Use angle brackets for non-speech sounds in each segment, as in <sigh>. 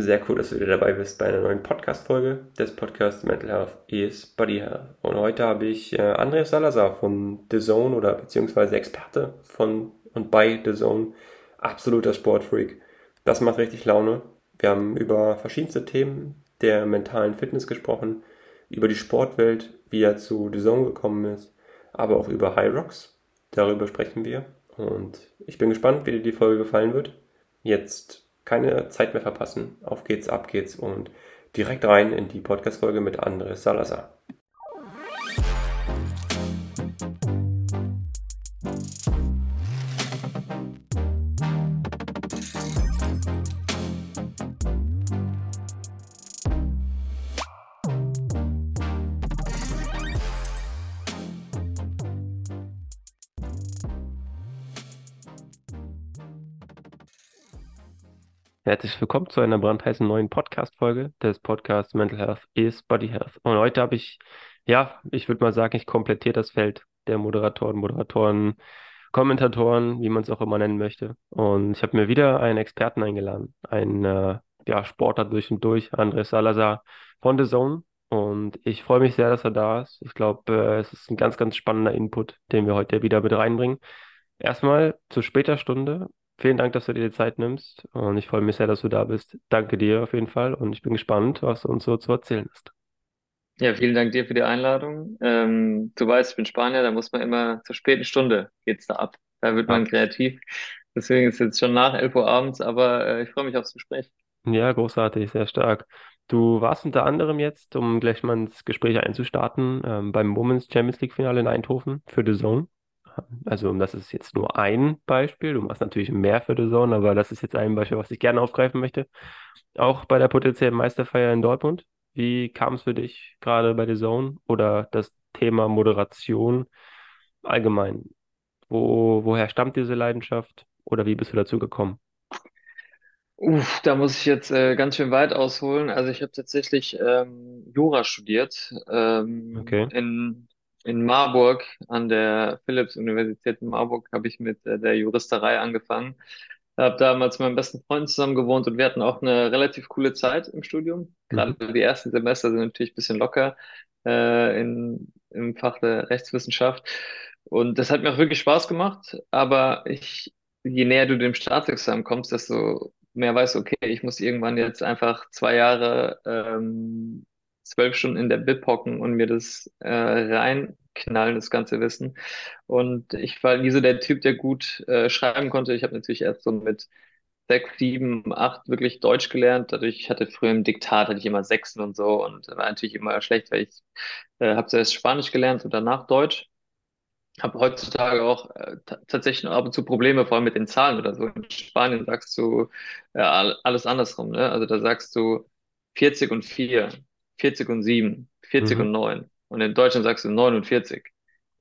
Sehr cool, dass du wieder dabei bist bei einer neuen Podcast-Folge des Podcasts Mental Health is Body Health. Und heute habe ich äh, Andreas Salazar von The Zone oder beziehungsweise Experte von und bei The Zone, absoluter Sportfreak. Das macht richtig Laune. Wir haben über verschiedenste Themen der mentalen Fitness gesprochen, über die Sportwelt, wie er zu The Zone gekommen ist, aber auch über High Rocks. Darüber sprechen wir. Und ich bin gespannt, wie dir die Folge gefallen wird. Jetzt keine Zeit mehr verpassen. Auf geht's, ab geht's und direkt rein in die Podcast-Folge mit Andres Salazar. Willkommen zu einer brandheißen neuen Podcast-Folge des Podcasts Mental Health is Body Health. Und heute habe ich, ja, ich würde mal sagen, ich komplettiere das Feld der Moderatoren, Moderatoren, Kommentatoren, wie man es auch immer nennen möchte. Und ich habe mir wieder einen Experten eingeladen, einen äh, ja, Sportler durch und durch, Andres Salazar von The Zone. Und ich freue mich sehr, dass er da ist. Ich glaube, äh, es ist ein ganz, ganz spannender Input, den wir heute wieder mit reinbringen. Erstmal zu später Stunde Vielen Dank, dass du dir die Zeit nimmst und ich freue mich sehr, dass du da bist. Danke dir auf jeden Fall und ich bin gespannt, was du uns so zu erzählen hast. Ja, vielen Dank dir für die Einladung. Ähm, du weißt, ich bin Spanier, da muss man immer zur späten Stunde geht's da ab. Da wird man kreativ. Deswegen ist es jetzt schon nach 11 Uhr abends, aber äh, ich freue mich aufs Gespräch. Ja, großartig, sehr stark. Du warst unter anderem jetzt, um gleich mal ins Gespräch einzustarten, ähm, beim Women's Champions League Finale in Eindhoven für The Zone. Also das ist jetzt nur ein Beispiel. Du machst natürlich mehr für The Zone, aber das ist jetzt ein Beispiel, was ich gerne aufgreifen möchte. Auch bei der potenziellen Meisterfeier in Dortmund. Wie kam es für dich gerade bei The Zone oder das Thema Moderation allgemein? Wo, woher stammt diese Leidenschaft oder wie bist du dazu gekommen? Uff, da muss ich jetzt äh, ganz schön weit ausholen. Also ich habe tatsächlich ähm, Jura studiert ähm, Okay. in in Marburg, an der Philipps-Universität in Marburg, habe ich mit äh, der Juristerei angefangen. Habe damals mit meinem besten Freund zusammen gewohnt und wir hatten auch eine relativ coole Zeit im Studium. Gerade Mhm. die ersten Semester sind natürlich ein bisschen locker äh, in, im Fach der Rechtswissenschaft. Und das hat mir auch wirklich Spaß gemacht. Aber ich, je näher du dem Staatsexamen kommst, desto mehr weißt du, okay, ich muss irgendwann jetzt einfach zwei Jahre ähm, zwölf Stunden in der Bib hocken und mir das äh, reinknallen, das ganze Wissen. Und ich war nie so der Typ, der gut äh, schreiben konnte. Ich habe natürlich erst so mit sechs, sieben, acht wirklich Deutsch gelernt. Dadurch ich hatte früher im Diktat hatte ich immer Sechsen und so und war natürlich immer schlecht, weil ich äh, habe zuerst Spanisch gelernt und danach Deutsch. Habe heutzutage auch äh, tatsächlich ab und zu Probleme, vor allem mit den Zahlen oder so. In Spanien sagst du äh, alles andersrum, ne? Also da sagst du 40 und 4, 40 und 7, 40 Mhm. und 9. Und in Deutschland sagst du 49.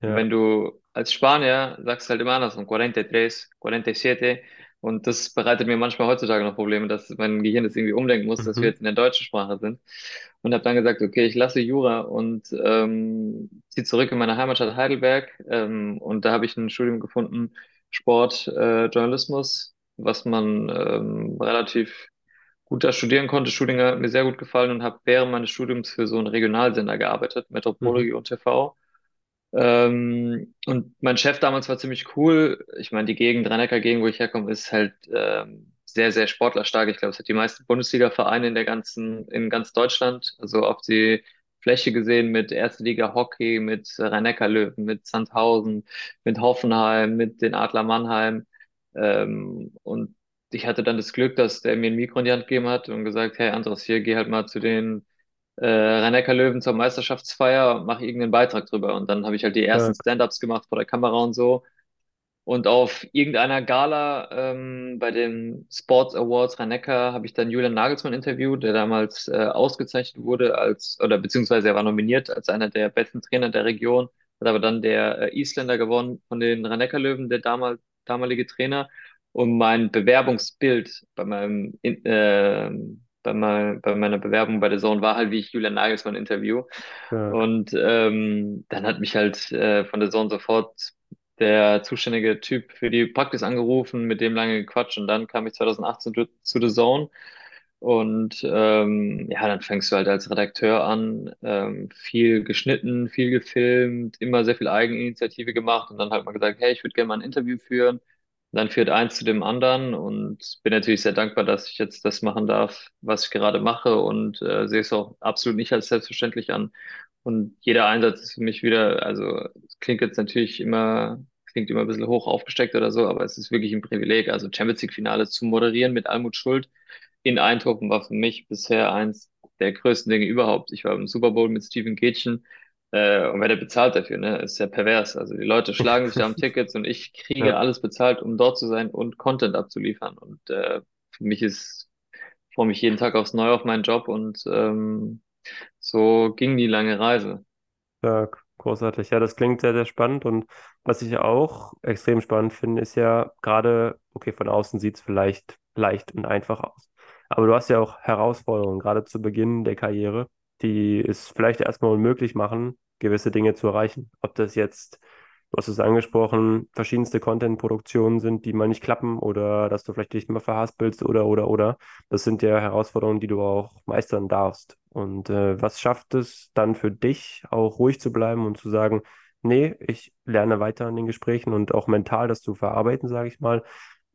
Und Ja. wenn du als Spanier sagst halt immer andersrum, 43, 47. Und das bereitet mir manchmal heutzutage noch Probleme, dass mein Gehirn das irgendwie umdenken muss, dass wir Mhm. jetzt in der deutschen Sprache sind. Und habe dann gesagt, okay, ich lasse Jura und ähm, ziehe zurück in meine Heimatstadt Heidelberg. Ähm, und da habe ich ein Studium gefunden, Sport, äh, Journalismus, was man ähm, relativ gut da studieren konnte. Studium hat mir sehr gut gefallen und habe während meines Studiums für so einen Regionalsender gearbeitet, Mhm. Metropole und TV. Ähm, und mein Chef damals war ziemlich cool. Ich meine, die Gegend, Rhein-Neckar-Gegend, wo ich herkomme, ist halt ähm, sehr, sehr sportlerstark. Ich glaube, es hat die meisten Bundesliga-Vereine in der ganzen, in ganz Deutschland. Also auf die Fläche gesehen mit Erste Liga Hockey, mit Rhein-Neckar-Löwen, mit Sandhausen, mit Hoffenheim, mit den Adler Mannheim. Ähm, und ich hatte dann das Glück, dass der mir ein Mikro in die Hand gegeben hat und gesagt, hey Andres, hier, geh halt mal zu den äh, Rhein-Neckar-Löwen zur Meisterschaftsfeier, mache irgendeinen Beitrag drüber. Und dann habe ich halt die ersten Stark. Stand-ups gemacht vor der Kamera und so. Und auf irgendeiner Gala ähm, bei den Sports Awards Rhein-Neckar habe ich dann Julian Nagelsmann interviewt, der damals äh, ausgezeichnet wurde als, oder beziehungsweise er war nominiert als einer der besten Trainer der Region, hat aber dann der äh, Isländer gewonnen von den Rhein-Neckar-Löwen, der damal, damalige Trainer. Und mein Bewerbungsbild bei meinem, in, äh, bei, mein, bei meiner Bewerbung bei der Zone war halt, wie ich Julian Nagelsmann interview. Stark. Und ähm, dann hat mich halt äh, von der Zone sofort der zuständige Typ für die Praxis angerufen, mit dem lange gequatscht und dann kam ich 2018 zu, zu The Zone Und ähm, ja, dann fängst du halt als Redakteur an, ähm, viel geschnitten, viel gefilmt, immer sehr viel Eigeninitiative gemacht und dann halt mal gesagt, hey, ich würde gerne mal ein Interview führen. Dann führt eins zu dem anderen und bin natürlich sehr dankbar, dass ich jetzt das machen darf, was ich gerade mache und äh, sehe es auch absolut nicht als selbstverständlich an. Und jeder Einsatz ist für mich wieder, also klingt jetzt natürlich immer, klingt immer ein bisschen hoch aufgesteckt oder so, aber es ist wirklich ein Privileg. Also Champions League Finale zu moderieren mit Almut Schuld in Eindhoven war für mich bisher eins der größten Dinge überhaupt. Ich war im Super Bowl mit Steven Gätchen äh, und werde bezahlt dafür, ne? Ist ja pervers. Also die Leute schlagen sich da am <laughs> Tickets und ich kriege Ja, alles bezahlt, um dort zu sein und Content abzuliefern. Und äh, für mich ist, ich freue mich jeden Tag aufs Neue auf meinen Job und ähm, so ging die lange Reise. ja, großartig. Ja, das klingt sehr, sehr spannend. Und was ich auch extrem spannend finde, ist ja gerade, okay, von außen sieht es vielleicht leicht und einfach aus. Aber du hast ja auch Herausforderungen, gerade zu Beginn der Karriere, die es vielleicht erstmal unmöglich machen, gewisse Dinge zu erreichen. Ob das jetzt Du hast es angesprochen, verschiedenste Content-Produktionen sind, die mal nicht klappen oder dass du vielleicht dich mal verhaspelst oder, oder, oder. Das sind ja Herausforderungen, die du auch meistern darfst. Und äh, was schafft es dann für dich, auch ruhig zu bleiben und zu sagen, nee, ich lerne weiter in den Gesprächen und auch mental das zu verarbeiten, sage ich mal,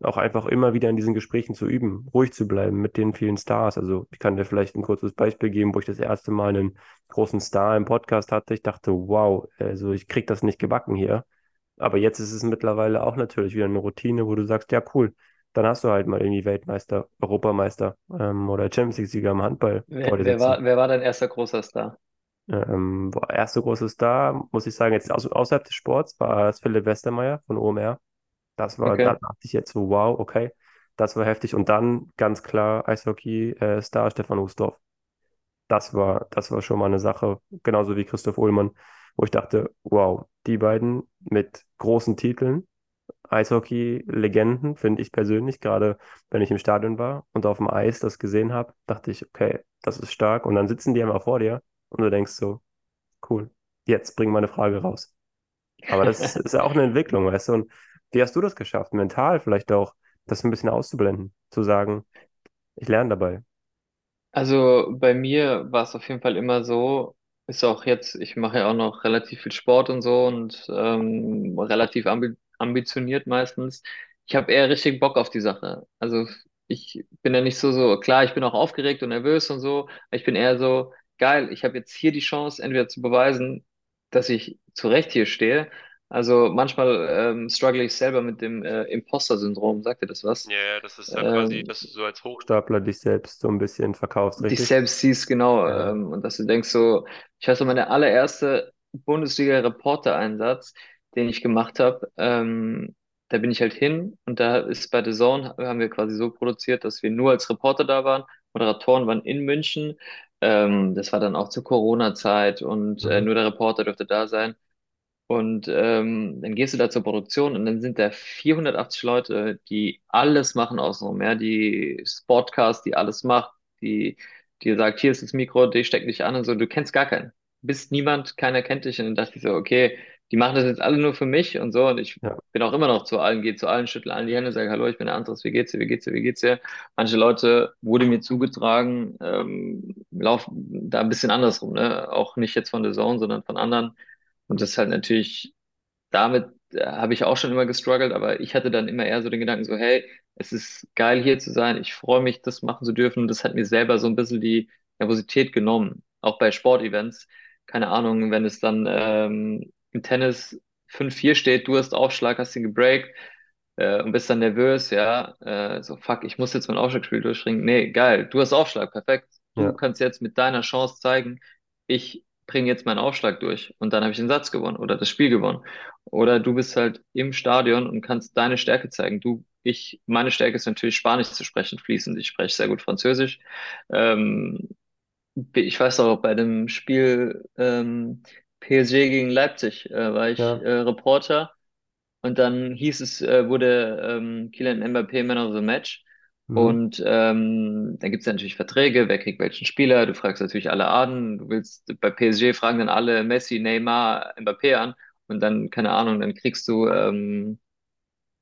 auch einfach immer wieder in diesen Gesprächen zu üben, ruhig zu bleiben mit den vielen Stars. Also ich kann dir vielleicht ein kurzes Beispiel geben, wo ich das erste Mal einen großen Star im Podcast hatte. Ich dachte, wow, also ich krieg das nicht gebacken hier. Aber jetzt ist es mittlerweile auch natürlich wieder eine Routine, wo du sagst, ja cool, dann hast du halt mal irgendwie Weltmeister, Europameister ähm, oder Champions League-Sieger im Handball Wer, wer war, wer war dein erster großer Star? Ähm, boah, erste große Star, muss ich sagen, jetzt außerhalb des Sports, war es Philipp Westermeier von OMR. Das war, da Okay. dachte ich jetzt so, wow, okay, das war heftig. Und dann ganz klar Eishockey-Star Stefan Ustorf. Das war, das war schon mal eine Sache, genauso wie Christoph Ullmann, wo ich dachte, wow, die beiden mit großen Titeln, Eishockey-Legenden, finde ich persönlich, gerade wenn ich im Stadion war und auf dem Eis das gesehen habe, dachte ich, okay, das ist stark. Und dann sitzen die einmal vor dir und du denkst so, cool, jetzt bring mal eine Frage raus. Aber das <laughs> ist ja auch eine Entwicklung, weißt du? Und wie hast du das geschafft, mental vielleicht auch, das ein bisschen auszublenden, zu sagen, ich lerne dabei. Also bei mir war es auf jeden Fall immer so, ist auch jetzt, ich mache ja auch noch relativ viel Sport und so und ähm, relativ ambi ambitioniert meistens. Ich habe eher richtig Bock auf die Sache. Also ich bin ja nicht so, so, klar, ich bin auch aufgeregt und nervös und so, aber ich bin eher so, geil, ich habe jetzt hier die Chance, entweder zu beweisen, dass ich zu Recht hier stehe. Also manchmal ähm, struggle ich selber mit dem äh, Imposter-Syndrom, sagt ihr das was? Ja, ja, das ist ja quasi, Ähm, dass du so als Hochstapler dich selbst so ein bisschen verkaufst, dich richtig? selbst siehst, genau, Ja. ähm, und dass du denkst so, ich weiß noch, meine allererste Bundesliga-Reporter-Einsatz, den ich gemacht habe, ähm, da bin ich halt hin und da ist bei The Zone, haben wir quasi so produziert, dass wir nur als Reporter da waren, Moderatoren waren in München, ähm, das war dann auch zur Corona-Zeit und äh, Mhm. nur der Reporter durfte da sein. Und ähm, dann gehst du da zur Produktion und dann sind da 480 Leute, die alles machen außenrum, ja, die Sportcast, die alles macht, die die sagt, hier ist das Mikro, die steckt dich an und so, du kennst gar keinen. Bist niemand, keiner kennt dich und dann dachte ich so, okay, die machen das jetzt alle nur für mich und so und ich Ja, bin auch immer noch zu allen, gehe zu allen, schüttle allen die Hände, sage, hallo, ich bin der Andres, wie geht's dir, wie geht's dir, wie geht's dir? Manche Leute wurde mir zugetragen, ähm, laufen da ein bisschen andersrum, ne? Auch nicht jetzt von der Zone, sondern von anderen. Und das ist halt natürlich, damit äh, habe ich auch schon immer gestruggelt, aber ich hatte dann immer eher so den Gedanken so, hey, es ist geil hier zu sein, ich freue mich, das machen zu dürfen. Und das hat mir selber so ein bisschen die Nervosität genommen, auch bei Sportevents. Keine Ahnung, wenn es dann ähm, im Tennis 5-4 steht, du hast Aufschlag, hast ihn gebreakt äh, und bist dann nervös, ja, äh, so fuck, ich muss jetzt mein Aufschlagspiel durchringen. Nee, geil, du hast Aufschlag, perfekt. Du ja, kannst jetzt mit deiner Chance zeigen, ich bringe jetzt meinen Aufschlag durch und dann habe ich den Satz gewonnen oder das Spiel gewonnen. Oder du bist halt im Stadion und kannst deine Stärke zeigen. Du, ich, meine Stärke ist natürlich Spanisch zu sprechen, fließend. Ich spreche sehr gut Französisch. Ähm, ich weiß auch, bei dem Spiel ähm, PSG gegen Leipzig äh, war ich ja. äh, Reporter und dann hieß es, äh, wurde ähm, Kylian Mbappé Man of the Match. Mhm. Und ähm, dann gibt es natürlich Verträge, wer kriegt welchen Spieler. Du fragst natürlich alle an. Du willst bei PSG fragen dann alle Messi, Neymar, Mbappé an. Und dann, keine Ahnung, dann kriegst du, ähm,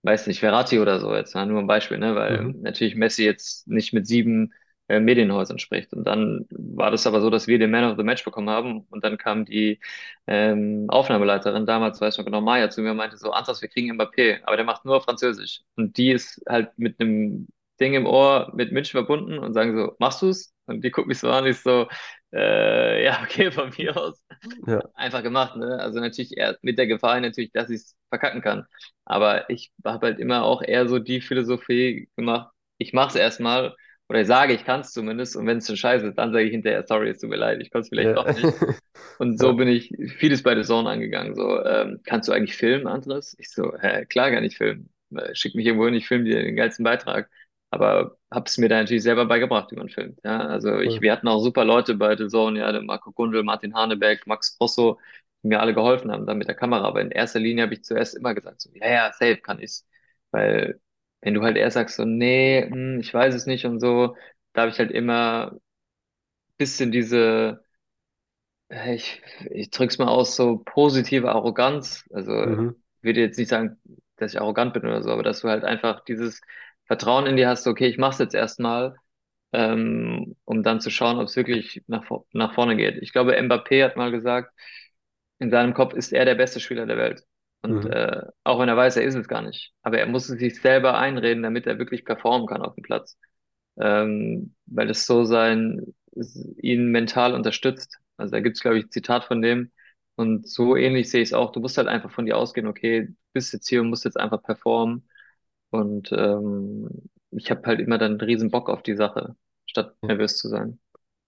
weiß nicht, Verratti oder so jetzt, nur ein Beispiel, ne? Weil Mhm. natürlich Messi jetzt nicht mit sieben äh, Medienhäusern spricht. Und dann war das aber so, dass wir den Man of the Match bekommen haben und dann kam die ähm, Aufnahmeleiterin damals, weiß ich noch genau, Maya zu mir und meinte so, Antas, wir kriegen Mbappé, aber der macht nur Französisch. Und die ist halt mit einem Ding im Ohr mit München verbunden und sagen so, machst du's? Und die guckt mich so an, ich so, äh, <laughs> ja, okay, von mir aus. Ja, Einfach gemacht, ne? Also natürlich eher mit der Gefahr natürlich, dass ich es verkacken kann. Aber ich habe halt immer auch eher so die Philosophie gemacht, ich mache es erstmal oder ich sage, ich kann es zumindest und wenn es dann scheiße ist, dann sage ich hinterher, sorry, es tut mir leid, ich konnte es vielleicht ja. doch nicht. <laughs> Und so Ja, bin ich vieles bei The Zone angegangen. So, ähm, kannst du eigentlich filmen, Andres? Ich so, hä, klar kann ich filmen. Äh, Schick mich irgendwo hin, ich filme dir den geilsten Beitrag. Aber hab's mir da natürlich selber beigebracht, wie man filmt. Ja, also ich, cool. wir hatten auch super Leute bei The Zone, ja, Marco Gundel, Martin Hanebeck, Max Grosso, die mir alle geholfen haben da mit der Kamera. Aber in erster Linie habe ich zuerst immer gesagt, so, ja, ja, safe kann ich's. Weil wenn du halt erst sagst, so, nee, hm, ich weiß es nicht und so, da habe ich halt immer bisschen diese äh, Ich, ich drück's mal aus, so positive Arroganz. Also, Mhm. ich würde jetzt nicht sagen, dass ich arrogant bin oder so, aber dass du halt einfach dieses Vertrauen in dir hast, okay, ich mach's jetzt erstmal, ähm, um dann zu schauen, ob es wirklich nach, nach vorne geht. Ich glaube, Mbappé hat mal gesagt, in seinem Kopf ist er der beste Spieler der Welt. Und Mhm. äh, auch wenn er weiß, er ist es gar nicht. Aber er muss es sich selber einreden, damit er wirklich performen kann auf dem Platz ähm, weil es so sein, ihn mental unterstützt. Also da gibt's, glaube ich, ein Zitat von dem. Und so ähnlich sehe ich es auch. Du musst halt einfach von dir ausgehen, okay, du bist jetzt hier und musst jetzt einfach performen. Und ähm, ich habe halt immer dann einen riesen Bock auf die Sache, statt Ja. nervös zu sein.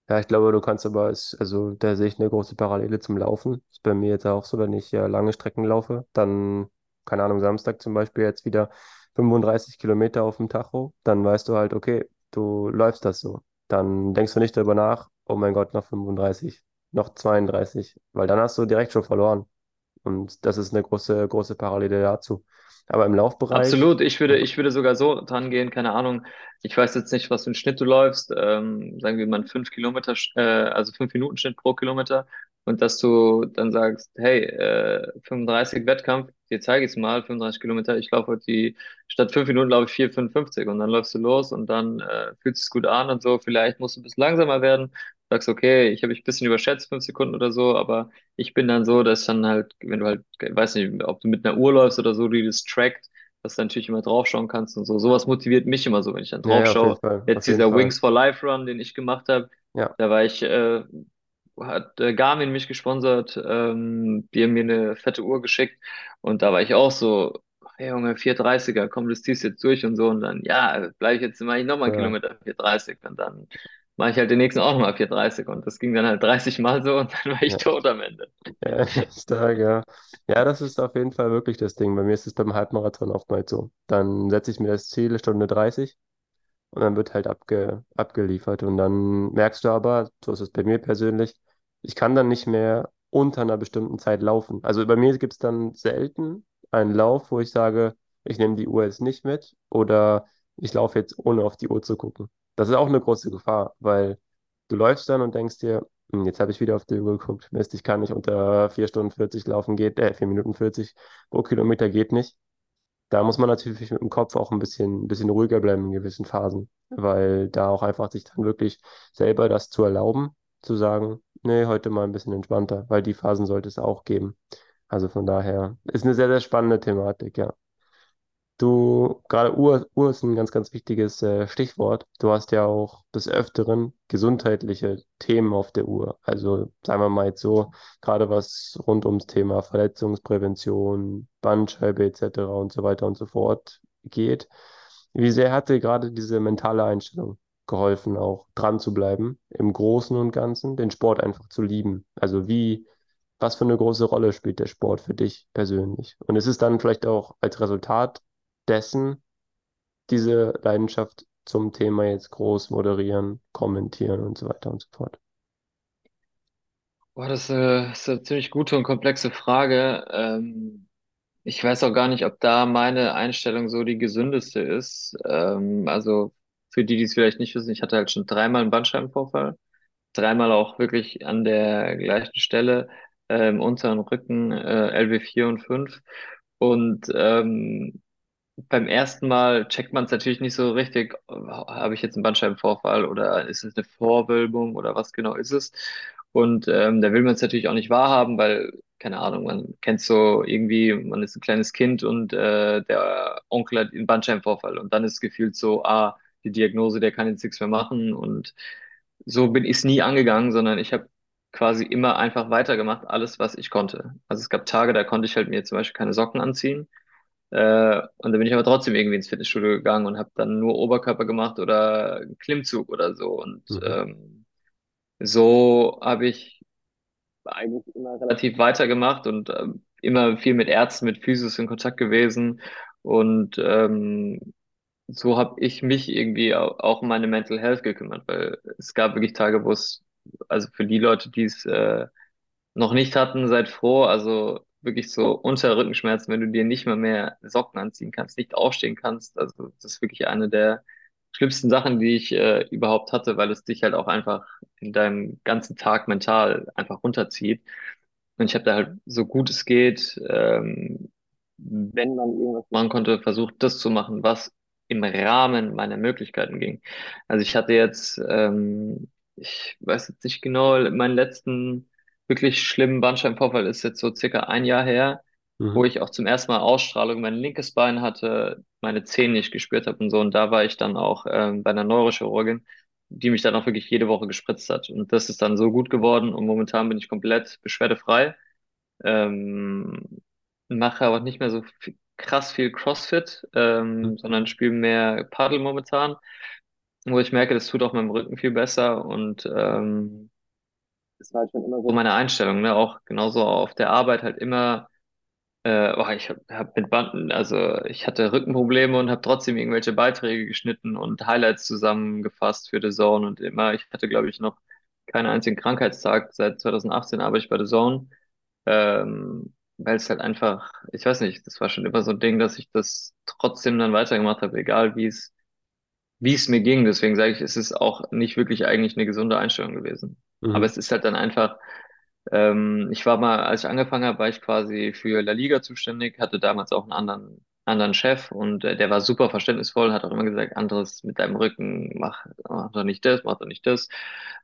Ja, ich glaube, du kannst aber, es- also da sehe ich eine große Parallele zum Laufen. Ist bei mir jetzt auch so, wenn ich ja lange Strecken laufe, dann, keine Ahnung, Samstag zum Beispiel jetzt wieder 35 Kilometer auf dem Tacho, dann weißt du halt, okay, du läufst das so. Dann denkst du nicht darüber nach, oh mein Gott, noch 35, noch 32, weil dann hast du direkt schon verloren. Und das ist eine große, große Parallele dazu. Aber im Laufbereich, Absolut, ich würde, ich würde sogar so dran gehen, keine Ahnung. Ich weiß jetzt nicht, was für einen Schnitt du läufst, ähm, sagen wir mal fünf Kilometer, äh, also fünf Minuten Schnitt pro Kilometer. Und dass du dann sagst, hey, äh, 35 Wettkampf, dir zeige ich es mal, 35 Kilometer, ich laufe heute die, statt fünf Minuten laufe ich vier, 55 und dann läufst du los und dann äh, fühlt es gut an und so, vielleicht musst du ein bisschen langsamer werden, sagst, okay, ich habe mich ein bisschen überschätzt, fünf Sekunden oder so, aber ich bin dann so, dass dann halt, wenn du halt, weiß nicht, ob du mit einer Uhr läufst oder so, die das trackt, dass du natürlich immer draufschauen kannst und so. Sowas motiviert mich immer so, wenn ich dann ja, ja, draufschaue. Fall, Jetzt dieser Fall. Wings for Life Run, den ich gemacht habe, Ja, da war ich, äh, hat äh, Garmin mich gesponsert, ähm, die haben mir eine fette Uhr geschickt und da war ich auch so, hey Junge, 430er, komm, das ziehst jetzt durch und so und dann, ja, bleib ich jetzt, mache ich nochmal einen ja, Kilometer 430 und dann mache ich halt den nächsten auch nochmal 430 und das ging dann halt 30 Mal so und dann war ich ja. tot am Ende. Ja, <laughs> stark, ja. Ja, das ist auf jeden Fall wirklich das Ding. Bei mir ist es beim Halbmarathon oftmals so. Dann setze ich mir das Ziel, Stunde 30, und dann wird halt abge, abgeliefert. Und dann merkst du aber, so ist es bei mir persönlich, ich kann dann nicht mehr unter einer bestimmten Zeit laufen. Also bei mir gibt es dann selten einen Lauf, wo ich sage, ich nehme die Uhr jetzt nicht mit oder ich laufe jetzt ohne auf die Uhr zu gucken. Das ist auch eine große Gefahr, weil du läufst dann und denkst dir, hm, jetzt habe ich wieder auf die Uhr geguckt. Mist, ich kann nicht unter 4 Stunden 40 laufen, geht, äh, 4 Minuten 40 pro Kilometer geht nicht. Da muss man natürlich mit dem Kopf auch ein bisschen, ein bisschen ruhiger bleiben in gewissen Phasen, weil da auch einfach sich dann wirklich selber das zu erlauben, zu sagen, nee, heute mal ein bisschen entspannter, weil die Phasen sollte es auch geben. Also von daher ist eine sehr, sehr spannende Thematik, ja. Du, gerade Uhr, Uhr ist ein ganz, ganz wichtiges äh, Stichwort. Du hast ja auch des Öfteren gesundheitliche Themen auf der Uhr. Also sagen wir mal jetzt so, gerade was rund ums Thema Verletzungsprävention, Bandscheibe etc. und so weiter und so fort geht. Wie sehr hat dir gerade diese mentale Einstellung geholfen, auch dran zu bleiben, im Großen und Ganzen, den Sport einfach zu lieben? Also wie, was für eine große Rolle spielt der Sport für dich persönlich? Und ist es dann vielleicht auch als Resultat dessen diese Leidenschaft zum Thema jetzt groß moderieren, kommentieren und so weiter und so fort. Boah, das, äh, ist eine ziemlich gute und komplexe Frage. Ähm, ich weiß auch gar nicht, ob da meine Einstellung so die gesündeste ist. Ähm, also für die, die es vielleicht nicht wissen, ich hatte halt schon dreimal einen Bandscheibenvorfall, dreimal auch wirklich an der gleichen Stelle, äh, im unteren Rücken, äh, LW4 und 5. Und ähm, beim ersten Mal checkt man es natürlich nicht so richtig, habe ich jetzt einen Bandscheibenvorfall oder ist es eine Vorwölbung oder was genau ist es? Und ähm, da will man es natürlich auch nicht wahrhaben, weil, keine Ahnung, man kennt so irgendwie, man ist ein kleines Kind und äh, der Onkel hat einen Bandscheibenvorfall und dann ist gefühlt so, ah, die Diagnose, der kann jetzt nichts mehr machen und so bin ich es nie angegangen, sondern ich habe quasi immer einfach weitergemacht, alles, was ich konnte. Also es gab Tage, da konnte ich halt mir zum Beispiel keine Socken anziehen äh, und dann bin ich aber trotzdem irgendwie ins Fitnessstudio gegangen und habe dann nur Oberkörper gemacht oder einen Klimmzug oder so. Und Mhm. ähm, so habe ich eigentlich immer relativ weitergemacht und ähm, immer viel mit Ärzten, mit Physios in Kontakt gewesen. Und ähm, so habe ich mich irgendwie au- auch um meine Mental Health gekümmert, weil es gab wirklich Tage, wo es, also für die Leute, die es äh, noch nicht hatten, seid froh. Also wirklich so unter Rückenschmerzen, wenn du dir nicht mal mehr Socken anziehen kannst, nicht aufstehen kannst. Also das ist wirklich eine der schlimmsten Sachen, die ich äh, überhaupt hatte, weil es dich halt auch einfach in deinem ganzen Tag mental einfach runterzieht. Und ich habe da halt so gut es geht, ähm, wenn man irgendwas machen konnte, versucht, das zu machen, was im Rahmen meiner Möglichkeiten ging. Also ich hatte jetzt, ähm, ich weiß jetzt nicht genau, meinen letzten wirklich schlimmen Bandscheibenvorfall ist jetzt so circa ein Jahr her, wo Mhm. ich auch zum ersten Mal Ausstrahlung mein linkes Bein hatte, meine Zehen nicht gespürt habe und so. Und da war ich dann auch ähm, bei einer Neurochirurgin, die mich dann auch wirklich jede Woche gespritzt hat. Und das ist dann so gut geworden und momentan bin ich komplett beschwerdefrei. Ähm, mache aber nicht mehr so viel, krass viel CrossFit, ähm, sondern spiele mehr Paddle momentan, wo ich merke, das tut auch meinem Rücken viel besser und ähm, das war halt schon immer so meine Einstellung, ne? Auch genauso auf der Arbeit halt immer äh, oh, ich habe hab mit Banden, also ich hatte Rückenprobleme und habe trotzdem irgendwelche Beiträge geschnitten und Highlights zusammengefasst für The Zone und immer, ich hatte glaube ich noch keinen einzigen Krankheitstag. Seit 2018 arbeite ich bei The Zone, ähm, weil es halt einfach, ich weiß nicht, das war schon immer so ein Ding, dass ich das trotzdem dann weitergemacht habe, egal wie es wie es mir ging. Deswegen sage ich, es ist auch nicht wirklich eigentlich eine gesunde Einstellung gewesen. Aber Mhm. es ist halt dann einfach ähm, ich war mal, als ich angefangen habe, war ich quasi für La Liga zuständig, hatte damals auch einen anderen, anderen Chef und äh, der war super verständnisvoll, hat auch immer gesagt, anderes mit deinem Rücken, mach, mach doch nicht das, mach doch nicht das.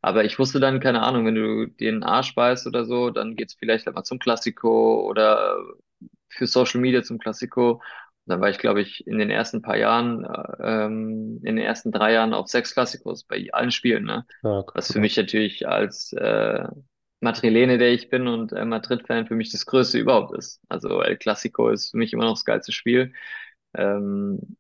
Aber ich wusste dann, keine Ahnung, wenn du dir einen Arsch beißt oder so, dann geht's vielleicht halt mal zum Klassiko oder für Social Media zum Klassiko. Dann war ich, glaube ich, in den ersten paar Jahren, äh, ähm, in den ersten drei Jahren auf sechs Klassikos bei allen Spielen, ne? Stark. Was für Ja. mich natürlich als äh, Madrilene, der ich bin und äh, Madrid-Fan für mich das Größte überhaupt ist. Also El Clasico ist für mich immer noch das geilste Spiel. Ähm,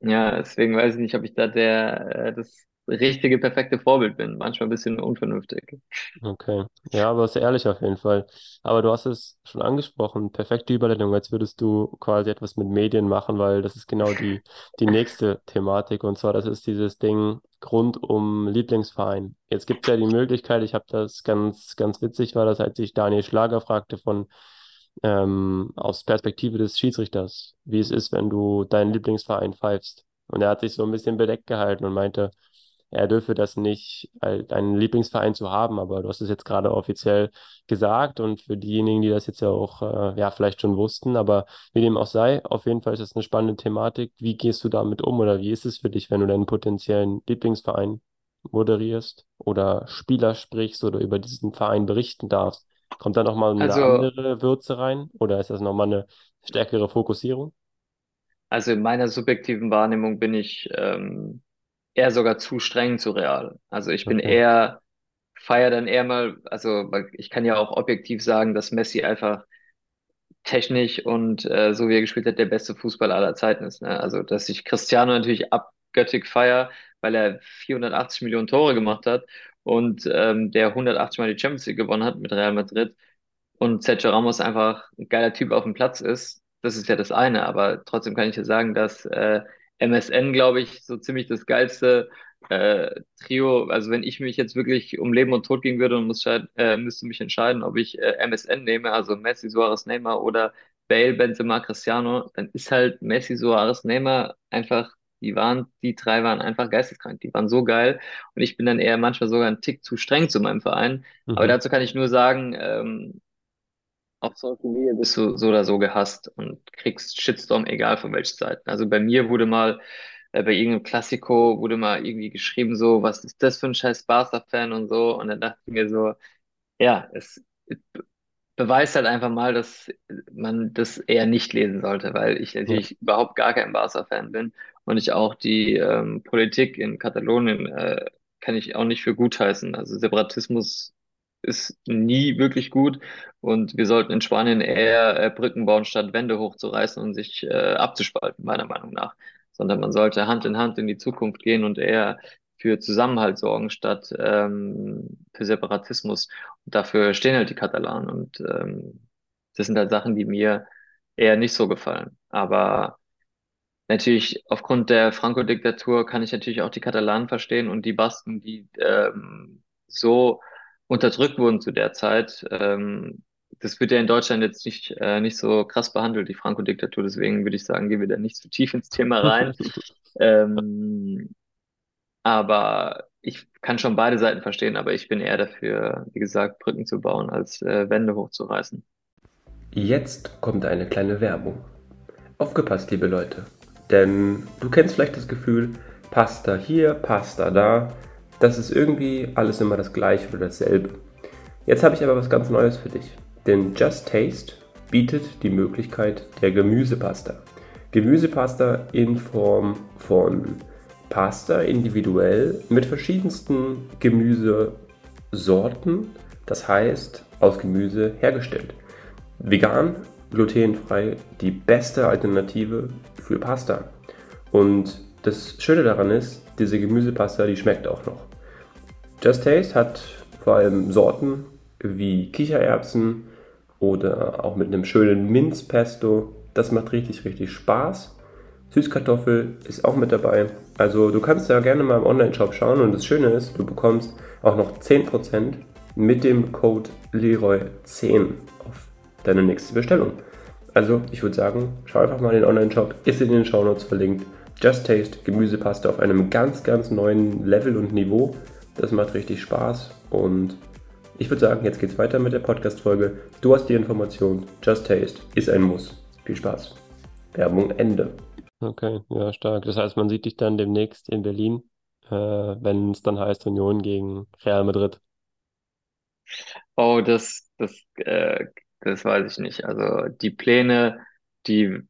ja, deswegen weiß ich nicht, ob ich da der äh, das richtige, perfekte Vorbild bin. Manchmal ein bisschen unvernünftig. Okay. Ja, aber ist ehrlich auf jeden Fall. Aber du hast es schon angesprochen, perfekte Überleitung, als würdest du quasi etwas mit Medien machen, weil das ist genau die, die nächste Thematik. Und zwar, das ist dieses Ding rund um Lieblingsverein. Jetzt gibt es ja die Möglichkeit, ich habe das ganz, ganz witzig, war das, als ich Daniel Schlager fragte von ähm, aus Perspektive des Schiedsrichters, wie es ist, wenn du deinen Lieblingsverein pfeifst. Und er hat sich so ein bisschen bedeckt gehalten und meinte, er dürfe das nicht, einen Lieblingsverein zu haben, aber du hast es jetzt gerade offiziell gesagt und für diejenigen, die das jetzt ja auch, äh, ja, vielleicht schon wussten, aber wie dem auch sei, auf jeden Fall ist das eine spannende Thematik. Wie gehst du damit um oder wie ist es für dich, wenn du deinen potenziellen Lieblingsverein moderierst oder Spieler sprichst oder über diesen Verein berichten darfst? Kommt da nochmal eine Also, andere Würze rein oder ist das nochmal eine stärkere Fokussierung? also in meiner subjektiven Wahrnehmung bin ich ähm, eher sogar zu streng zu Real. Also ich bin Okay. eher, feier dann eher mal, also ich kann ja auch objektiv sagen, dass Messi einfach technisch und äh, so wie er gespielt hat, der beste Fußballer aller Zeiten ist. Ne? Also, dass ich Cristiano natürlich abgöttisch feier, weil er 480 Millionen Tore gemacht hat und ähm, der 180 Mal die Champions League gewonnen hat mit Real Madrid und Sergio Ramos einfach ein geiler Typ auf dem Platz ist. Das ist ja das eine, aber trotzdem kann ich ja sagen, dass äh, MSN, glaube ich, so ziemlich das geilste äh, Trio, also wenn ich mich jetzt wirklich um Leben und Tod gehen würde und muss, äh, müsste mich entscheiden, ob ich äh, MSN nehme, also Messi, Suarez, Neymar oder Bale, Benzema, Cristiano, dann ist halt Messi, Suarez, Neymar einfach, die waren, die drei waren einfach geisteskrank, die waren so geil und ich bin dann eher manchmal sogar ein Tick zu streng zu meinem Verein. Aber Mhm. dazu kann ich nur sagen, ähm, auf Social Media bist du so oder so gehasst und kriegst Shitstorm, egal von welchen Seiten. Also bei mir wurde mal, äh, bei irgendeinem Klassiko wurde mal irgendwie geschrieben so, was ist das für ein scheiß Barca-Fan und so. Und dann dachte ich mir so, ja, es beweist halt einfach mal, dass man das eher nicht lesen sollte, weil ich Ja. natürlich überhaupt gar kein Barca-Fan bin und ich auch die ähm, Politik in Katalonien äh, kann ich auch nicht für gut heißen. Also Separatismus ist nie wirklich gut und wir sollten in Spanien eher äh, Brücken bauen, statt Wände hochzureißen und sich äh, abzuspalten, meiner Meinung nach. Sondern man sollte Hand in Hand in die Zukunft gehen und eher für Zusammenhalt sorgen, statt ähm, für Separatismus. Und dafür stehen halt die Katalanen. Und ähm, das sind halt Sachen, die mir eher nicht so gefallen. Aber natürlich, aufgrund der Franco-Diktatur kann ich natürlich auch die Katalanen verstehen und die Basken, die ähm, so unterdrückt wurden zu der Zeit. Ähm, das wird ja in Deutschland jetzt nicht, äh, nicht so krass behandelt, die Franco-Diktatur. Deswegen würde ich sagen, gehen wir da nicht zu tief ins Thema rein. <laughs> Ähm, aber ich kann schon beide Seiten verstehen, aber ich bin eher dafür, wie gesagt, Brücken zu bauen, als äh, Wände hochzureißen. Jetzt kommt eine kleine Werbung. Aufgepasst, liebe Leute. Denn du kennst vielleicht das Gefühl, Pasta hier, Pasta da. Das ist irgendwie alles immer das gleiche oder dasselbe. Jetzt habe ich aber was ganz Neues für dich. Denn Just Taste bietet die Möglichkeit der Gemüsepasta. Gemüsepasta in Form von Pasta individuell mit verschiedensten Gemüsesorten, das heißt aus Gemüse hergestellt. Vegan, glutenfrei, die beste Alternative für Pasta. Und das Schöne daran ist, diese Gemüsepasta, die schmeckt auch noch. Just Taste hat vor allem Sorten wie Kichererbsen oder auch mit einem schönen Minzpesto. Das macht richtig, richtig Spaß. Süßkartoffel ist auch mit dabei. Also du kannst da gerne mal im Online-Shop schauen und das Schöne ist, du bekommst auch noch 10% mit dem Code Leroy10 auf deine nächste Bestellung. Also ich würde sagen, schau einfach mal in den Online-Shop, ist in den Shownotes verlinkt. Just Taste Gemüsepaste auf einem ganz, ganz neuen Level und Niveau. Das macht richtig Spaß und ich würde sagen, jetzt geht's weiter mit der Podcast-Folge. Du hast die Information. Just Taste ist ein Muss. Viel Spaß. Werbung Ende. Okay, ja, stark. Das heißt, man sieht dich dann demnächst in Berlin, äh, wenn es dann heißt Union gegen Real Madrid. Oh, das, das, äh, das weiß ich nicht. Also die Pläne, die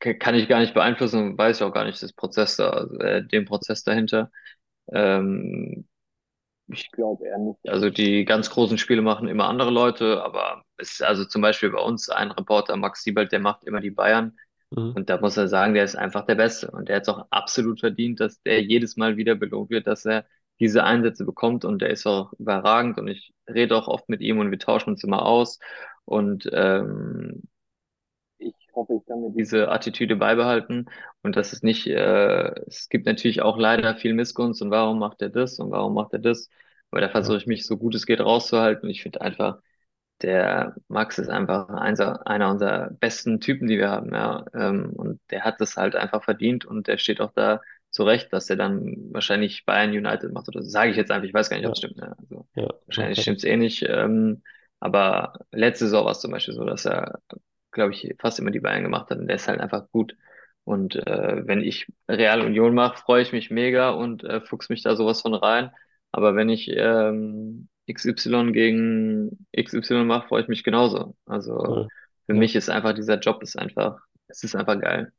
kann ich gar nicht beeinflussen und weiß ich auch gar nicht das Prozess da, also, äh, den Prozess dahinter. Ähm, Ich glaube eher nicht. Also die ganz großen Spiele machen immer andere Leute, aber es ist also zum Beispiel bei uns ein Reporter, Max Siebert, der macht immer die Bayern. Mhm. Und da muss er sagen, der ist einfach der Beste. Und der hat es auch absolut verdient, dass der jedes Mal wieder belohnt wird, dass er diese Einsätze bekommt. Und der ist auch überragend. Und ich rede auch oft mit ihm und wir tauschen uns immer aus. Und ähm, hoffe, ich kann mir diese Attitüde beibehalten und dass es nicht, äh, es gibt natürlich auch leider viel Missgunst und warum macht er das und warum macht er das? Aber da versuche ich mich so gut es geht rauszuhalten. Ich finde einfach, der Max ist einfach einer, einer unserer besten Typen, die wir haben, ja. Ähm, und der hat es halt einfach verdient und der steht auch da zu Recht, dass er dann wahrscheinlich Bayern United macht oder so. Sage ich jetzt einfach, ich weiß gar nicht, ob es stimmt. Ne? Also ja, wahrscheinlich okay, stimmt es eh nicht. Ähm, aber letzte Saison war es zum Beispiel so, dass er, glaube ich, fast immer die Bayern gemacht hat und der ist halt einfach gut. Und äh, wenn ich Real Union mache, freue ich mich mega und äh, fuchs mich da sowas von rein. Aber wenn ich ähm, XY gegen XY mache, freue ich mich genauso. Also cool. für Ja, mich ist einfach dieser Job ist einfach, es ist einfach geil.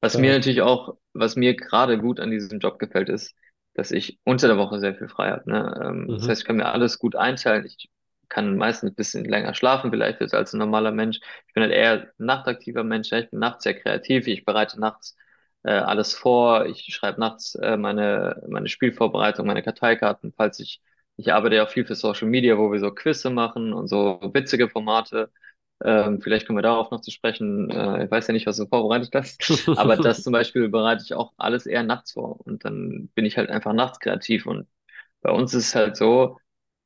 Was mir stark. natürlich auch, was mir gerade gut an diesem Job gefällt, ist, dass ich unter der Woche sehr viel frei habe. Ne? Ähm, das Mhm. heißt, ich kann mir alles gut einteilen. Ich kann meistens ein bisschen länger schlafen, vielleicht jetzt als ein normaler Mensch. Ich bin halt eher ein nachtaktiver Mensch. Ich bin nachts sehr kreativ. Ich bereite nachts äh, alles vor. Ich schreibe nachts äh, meine, meine Spielvorbereitung, meine Karteikarten, falls ich, ich arbeite ja auch viel für Social Media, wo wir so Quizze machen und so witzige Formate. Ähm, vielleicht kommen wir darauf noch zu sprechen. Äh, ich weiß ja nicht, was du vorbereitet hast, <laughs> aber das zum Beispiel bereite ich auch alles eher nachts vor und dann bin ich halt einfach nachts kreativ und bei uns ist es halt so,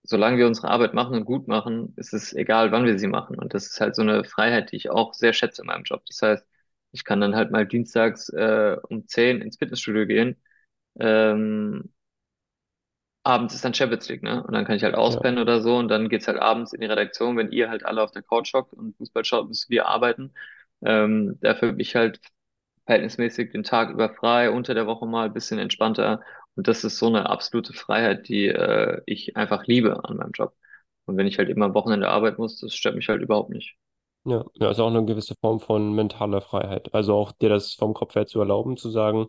solange wir unsere Arbeit machen und gut machen, ist es egal, wann wir sie machen und das ist halt so eine Freiheit, die ich auch sehr schätze in meinem Job. Das heißt, ich kann dann halt mal dienstags äh, um 10 ins Fitnessstudio gehen ähm, abends ist dann Champions League, ne? Und dann kann ich halt Ja, auspennen oder so und dann geht's halt abends in die Redaktion, wenn ihr halt alle auf der Couch hockt und Fußball schaut, müssen wir arbeiten. Ähm, dafür bin ich halt verhältnismäßig den Tag über frei, unter der Woche mal ein bisschen entspannter. Und das ist so eine absolute Freiheit, die äh, ich einfach liebe an meinem Job. Und wenn ich halt immer am Wochenende arbeiten muss, das stört mich halt überhaupt nicht. ja, ja, ist auch eine gewisse Form von mentaler Freiheit. Also auch dir das vom Kopf her zu erlauben, zu sagen,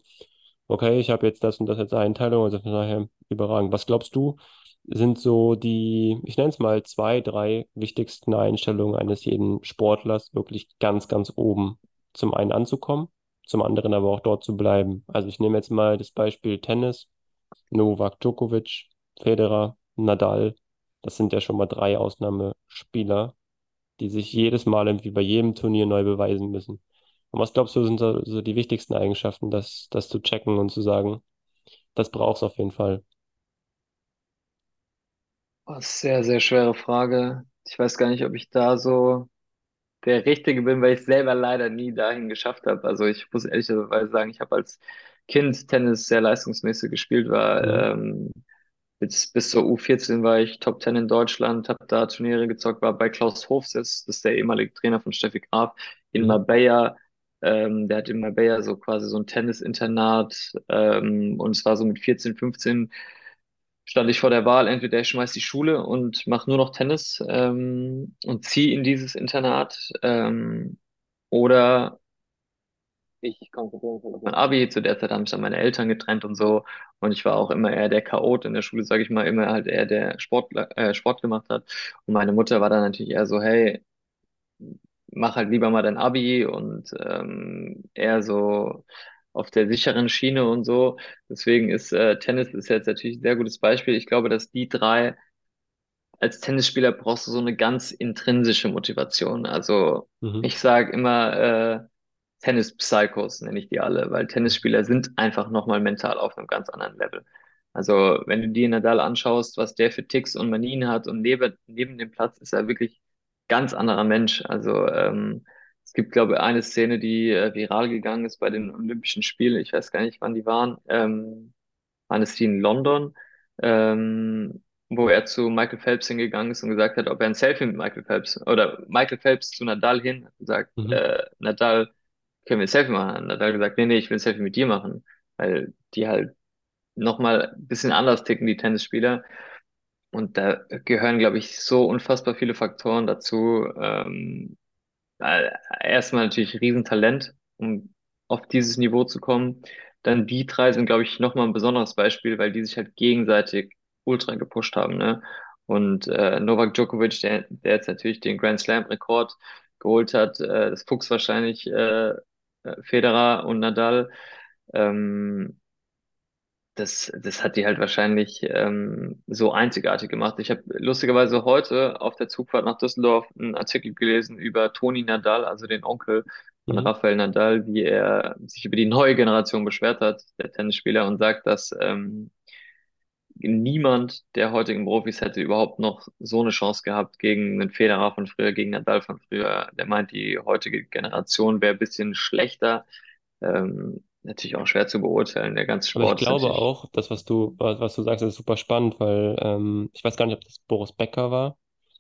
okay, ich habe jetzt das und das als Einteilung, also von daher überragend. Was glaubst du, sind so die, ich nenne es mal zwei, drei wichtigsten Einstellungen eines jeden Sportlers, wirklich ganz, ganz oben zum einen anzukommen, zum anderen aber auch dort zu bleiben. Also ich nehme jetzt mal das Beispiel Tennis, Novak Djokovic, Federer, Nadal. Das sind ja schon mal drei Ausnahmespieler, die sich jedes Mal irgendwie bei jedem Turnier neu beweisen müssen. Und was glaubst du, sind so, so die wichtigsten Eigenschaften, das, das zu checken und zu sagen, das brauchst du auf jeden Fall. Oh, sehr, sehr schwere Frage. Ich weiß gar nicht, ob ich da so der Richtige bin, weil ich selber leider nie dahin geschafft habe. Also ich muss ehrlicherweise sagen, ich habe als Kind Tennis sehr leistungsmäßig gespielt, war Mhm. ähm, bis, bis zur U14 war ich Top 10 in Deutschland, habe da Turniere gezockt, war bei Klaus Hofsitz, das ist der ehemalige Trainer von Steffi Graf, in Mhm. Marbella. Ähm, der hat in Marbella so quasi so ein Tennisinternat ähm, und es war so mit 14, 15 stand ich vor der Wahl, entweder ich schmeiß die Schule und mache nur noch Tennis ähm, und ziehe in dieses Internat ähm, oder ich konzentriere mich auf mein Abi. Zu der Zeit haben sich dann meine Eltern getrennt und so und ich war auch immer eher der Chaot in der Schule, sage ich mal, immer halt eher der Sport, äh, Sport gemacht hat und meine Mutter war dann natürlich eher so, hey, mach halt lieber mal dein Abi und ähm, eher so auf der sicheren Schiene und so. Deswegen ist äh, Tennis ist jetzt natürlich ein sehr gutes Beispiel. Ich glaube, dass die drei als Tennisspieler brauchst du so eine ganz intrinsische Motivation. Also Mhm. ich sage immer, äh, Tennis-Psychos nenne ich die alle, weil Tennisspieler sind einfach nochmal mental auf einem ganz anderen Level. Also wenn du dir Nadal anschaust, was der für Ticks und Manien hat und neben, neben dem Platz ist er wirklich ganz anderer Mensch. Also ähm, es gibt, glaube ich, eine Szene, die äh, viral gegangen ist bei den Olympischen Spielen. Ich weiß gar nicht, wann die waren. Ähm, waren es die in London, ähm, wo er zu Michael Phelps hingegangen ist und gesagt hat, ob er ein Selfie mit Michael Phelps oder Michael Phelps zu Nadal hin, hat gesagt, Mhm. äh, Nadal, können wir ein Selfie machen? Hat Nadal gesagt, nee, nee, ich will ein Selfie mit dir machen, weil die halt nochmal ein bisschen anders ticken, die Tennisspieler. Und da gehören, glaube ich, so unfassbar viele Faktoren dazu. Ähm, äh, erstmal natürlich Riesentalent, um auf dieses Niveau zu kommen. Dann die drei sind, glaube ich, nochmal ein besonderes Beispiel, weil die sich halt gegenseitig ultra gepusht haben, ne? Und äh, Novak Djokovic, der, der jetzt natürlich den Grand Slam-Rekord geholt hat, äh, das Fuchs wahrscheinlich äh, Federer und Nadal. Ähm, das, das hat die halt wahrscheinlich ähm, so einzigartig gemacht. Ich habe lustigerweise heute auf der Zugfahrt nach Düsseldorf einen Artikel gelesen über Toni Nadal, also den Onkel von Mhm. Rafael Nadal, wie er sich über die neue Generation beschwert hat, der Tennisspieler, und sagt, dass ähm, niemand der heutigen Profis hätte überhaupt noch so eine Chance gehabt gegen einen Federer von früher, gegen Nadal von früher. Der meint, die heutige Generation wäre ein bisschen schlechter. Ähm, natürlich auch schwer zu beurteilen. Der ganze Aber ich Sport glaube natürlich auch, das, was du, was du sagst, ist super spannend, weil ähm, ich weiß gar nicht, ob das Boris Becker war.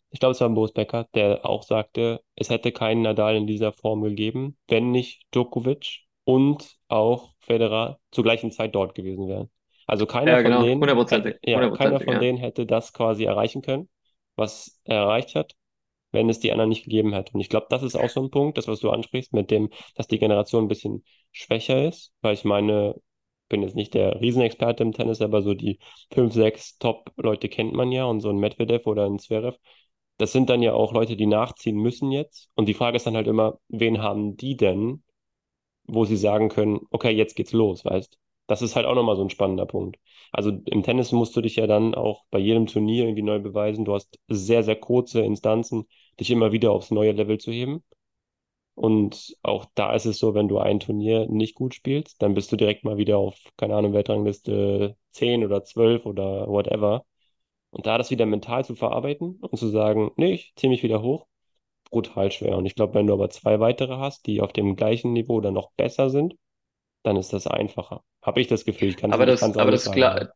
Ich glaube, es war Boris Becker, der auch sagte, es hätte keinen Nadal in dieser Form gegeben, wenn nicht Djokovic und auch Federer zur gleichen Zeit dort gewesen wären. Also keiner Ja, von genau, denen hätte, hundertprozentig, ja, keiner hundertprozentig, von ja. denen hätte das quasi erreichen können, was er erreicht hat, wenn es die anderen nicht gegeben hätte. Und ich glaube, das ist auch so ein Punkt, das, was du ansprichst, mit dem, dass die Generation ein bisschen schwächer ist, weil ich meine, bin jetzt nicht der Riesenexperte im Tennis, aber so die fünf, sechs Top-Leute kennt man ja und so ein Medvedev oder ein Zverev, das sind dann ja auch Leute, die nachziehen müssen jetzt. Und die Frage ist dann halt immer, wen haben die denn, wo sie sagen können, okay, jetzt geht's los, weißt? Das ist halt auch nochmal so ein spannender Punkt. Also im Tennis musst du dich ja dann auch bei jedem Turnier irgendwie neu beweisen. Du hast sehr, sehr kurze Instanzen, dich immer wieder aufs neue Level zu heben. Und auch da ist es so, wenn du ein Turnier nicht gut spielst, dann bist du direkt mal wieder auf, keine Ahnung, Weltrangliste 10 oder 12 oder whatever. Und da das wieder mental zu verarbeiten und zu sagen, nee, ich ziehe mich wieder hoch, brutal schwer. Und ich glaube, wenn du aber zwei weitere hast, die auf dem gleichen Niveau oder noch besser sind, dann ist das einfacher. Habe ich das Gefühl. Ich kann es Aber das, ganz aber das, sagen,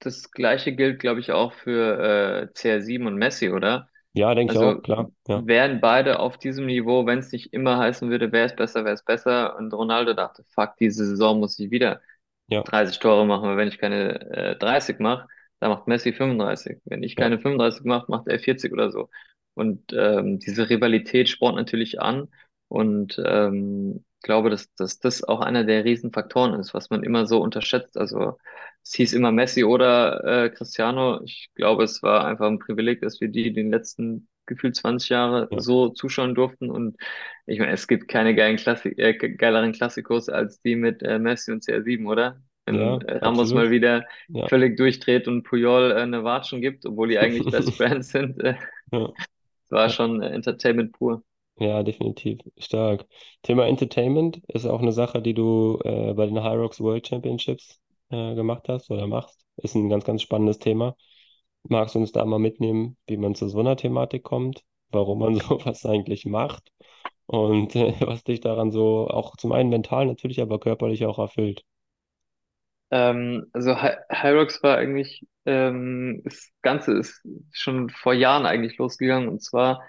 das Gleiche gilt, glaube ich, auch für äh, CR7 und Messi, oder? Ja, denke ich auch, Also klar. Ja, wären beide auf diesem Niveau, wenn es nicht immer heißen würde, wer ist besser, wer ist besser. Und Ronaldo dachte, fuck, diese Saison muss ich wieder ja, 30 Tore machen, weil wenn ich keine äh, 30 mache, dann macht Messi 35. Wenn ich ja, keine 35 mache, macht er 40 oder so. Und ähm, diese Rivalität spornt natürlich an. Und ähm, ich glaube, dass, dass das auch einer der Riesenfaktoren ist, was man immer so unterschätzt. Also es hieß immer Messi oder äh, Cristiano. Ich glaube, es war einfach ein Privileg, dass wir die den letzten gefühlt 20 Jahre ja, so zuschauen durften. Und ich meine, es gibt keine geilen Klassik äh, geileren Klassikos als die mit äh, Messi und CR7, oder? Wenn ja, äh, Ramos mal absolut. wieder Ja, völlig durchdreht und Puyol äh, eine Watschen gibt, obwohl die eigentlich Best <laughs> Friends sind. Äh, war schon äh, Entertainment pur. Ja, definitiv. Stark. Thema Entertainment ist auch eine Sache, die du äh, bei den Rocks World Championships äh, gemacht hast oder machst. Ist ein ganz, ganz spannendes Thema. Magst du uns da mal mitnehmen, wie man zu so einer Thematik kommt, warum man <laughs> sowas eigentlich macht und äh, was dich daran so auch zum einen mental natürlich, aber körperlich auch erfüllt? Ähm, also Hy Hyrox war eigentlich, ähm, das Ganze ist schon vor Jahren eigentlich losgegangen und zwar